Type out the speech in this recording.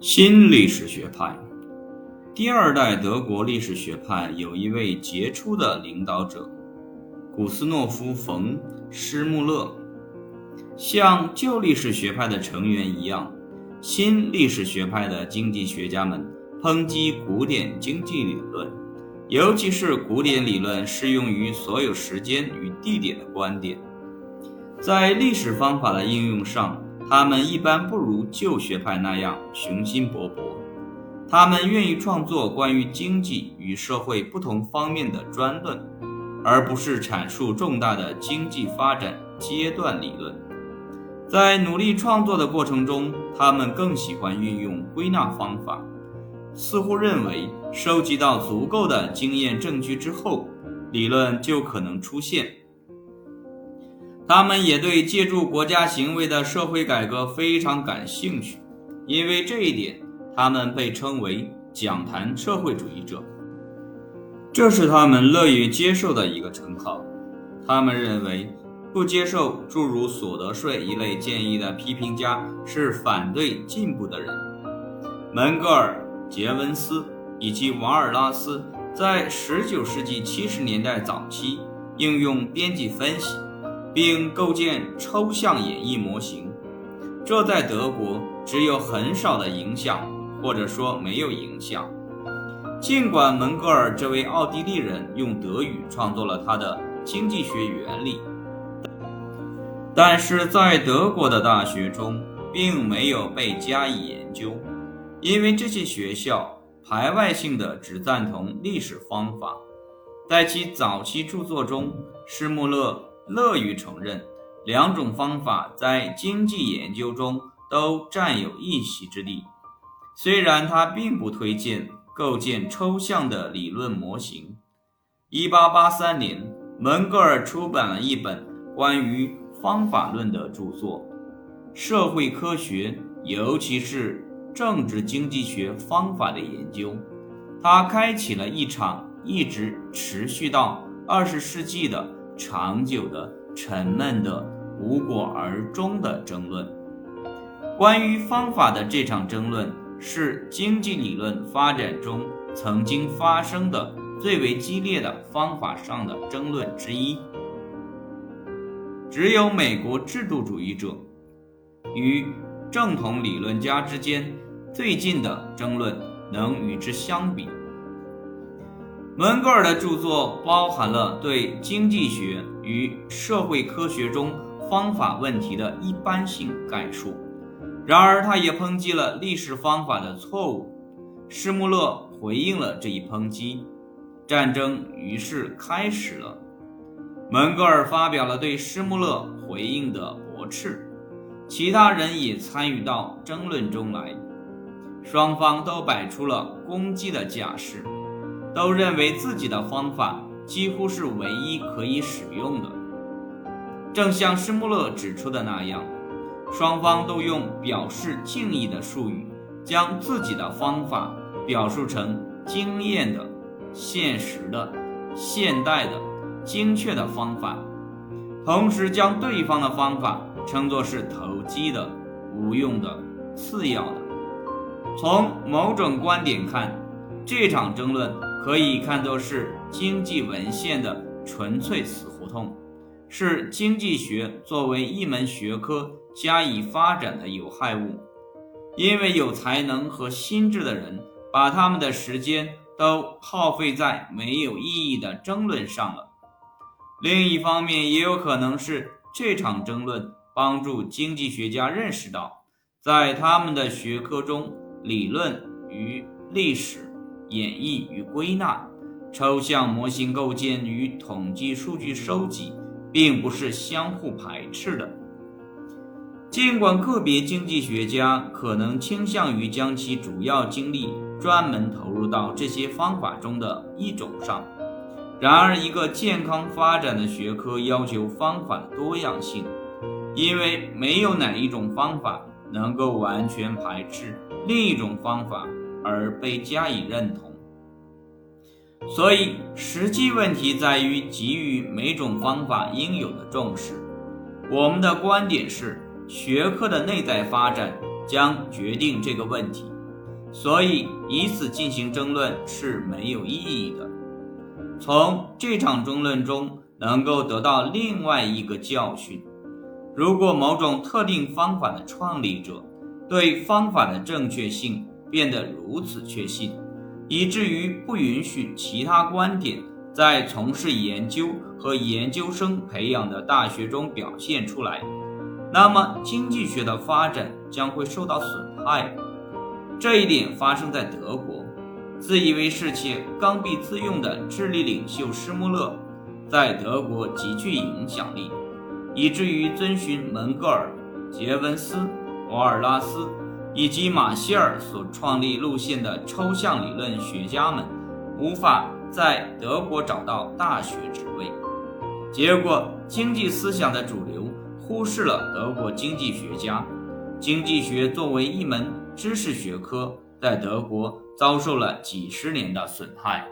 新历史学派，第二代德国历史学派有一位杰出的领导者，古斯诺夫·冯·施穆勒。像旧历史学派的成员一样，新历史学派的经济学家们抨击古典经济理论，尤其是古典理论适用于所有时间与地点的观点，在历史方法的应用上。他们一般不如旧学派那样雄心勃勃，他们愿意创作关于经济与社会不同方面的专论，而不是阐述重大的经济发展阶段理论。在努力创作的过程中，他们更喜欢运用归纳方法，似乎认为收集到足够的经验证据之后，理论就可能出现。他们也对借助国家行为的社会改革非常感兴趣，因为这一点，他们被称为“讲坛社会主义者”，这是他们乐于接受的一个称号。他们认为，不接受诸如所得税一类建议的批评家是反对进步的人。门格尔、杰文斯以及瓦尔拉斯在19世纪70年代早期应用编辑分析。并构建抽象演绎模型，这在德国只有很少的影响，或者说没有影响。尽管门格尔这位奥地利人用德语创作了他的经济学原理，但是在德国的大学中并没有被加以研究，因为这些学校排外性的只赞同历史方法。在其早期著作中，施穆勒。乐于承认，两种方法在经济研究中都占有一席之地。虽然他并不推荐构建抽象的理论模型。1883年，门格尔出版了一本关于方法论的著作《社会科学，尤其是政治经济学方法的研究》。他开启了一场一直持续到20世纪的。长久的、沉闷的、无果而终的争论。关于方法的这场争论，是经济理论发展中曾经发生的最为激烈的方法上的争论之一。只有美国制度主义者与正统理论家之间最近的争论能与之相比。门格尔的著作包含了对经济学与社会科学中方法问题的一般性概述，然而他也抨击了历史方法的错误。施穆勒回应了这一抨击，战争于是开始了。门格尔发表了对施穆勒回应的驳斥，其他人也参与到争论中来，双方都摆出了攻击的架势。都认为自己的方法几乎是唯一可以使用的。正像施穆勒指出的那样，双方都用表示敬意的术语，将自己的方法表述成经验的、现实的、现代的、精确的方法，同时将对方的方法称作是投机的、无用的、次要的。从某种观点看，这场争论。可以看作是经济文献的纯粹死胡同，是经济学作为一门学科加以发展的有害物。因为有才能和心智的人把他们的时间都耗费在没有意义的争论上了。另一方面，也有可能是这场争论帮助经济学家认识到，在他们的学科中，理论与历史。演绎与归纳、抽象模型构建与统计数据收集，并不是相互排斥的。尽管个别经济学家可能倾向于将其主要精力专门投入到这些方法中的一种上，然而一个健康发展的学科要求方法的多样性，因为没有哪一种方法能够完全排斥另一种方法。而被加以认同，所以实际问题在于给予每种方法应有的重视。我们的观点是，学科的内在发展将决定这个问题，所以以此进行争论是没有意义的。从这场争论中能够得到另外一个教训：如果某种特定方法的创立者对方法的正确性变得如此确信，以至于不允许其他观点在从事研究和研究生培养的大学中表现出来，那么经济学的发展将会受到损害。这一点发生在德国。自以为是且刚愎自用的智力领袖施穆勒，在德国极具影响力，以至于遵循门格尔、杰文斯、瓦尔拉斯以及马歇尔所创立路线的抽象理论学家们，无法在德国找到大学职位。结果，经济思想的主流忽视了德国经济学家。经济学作为一门知识学科，在德国遭受了几十年的损害。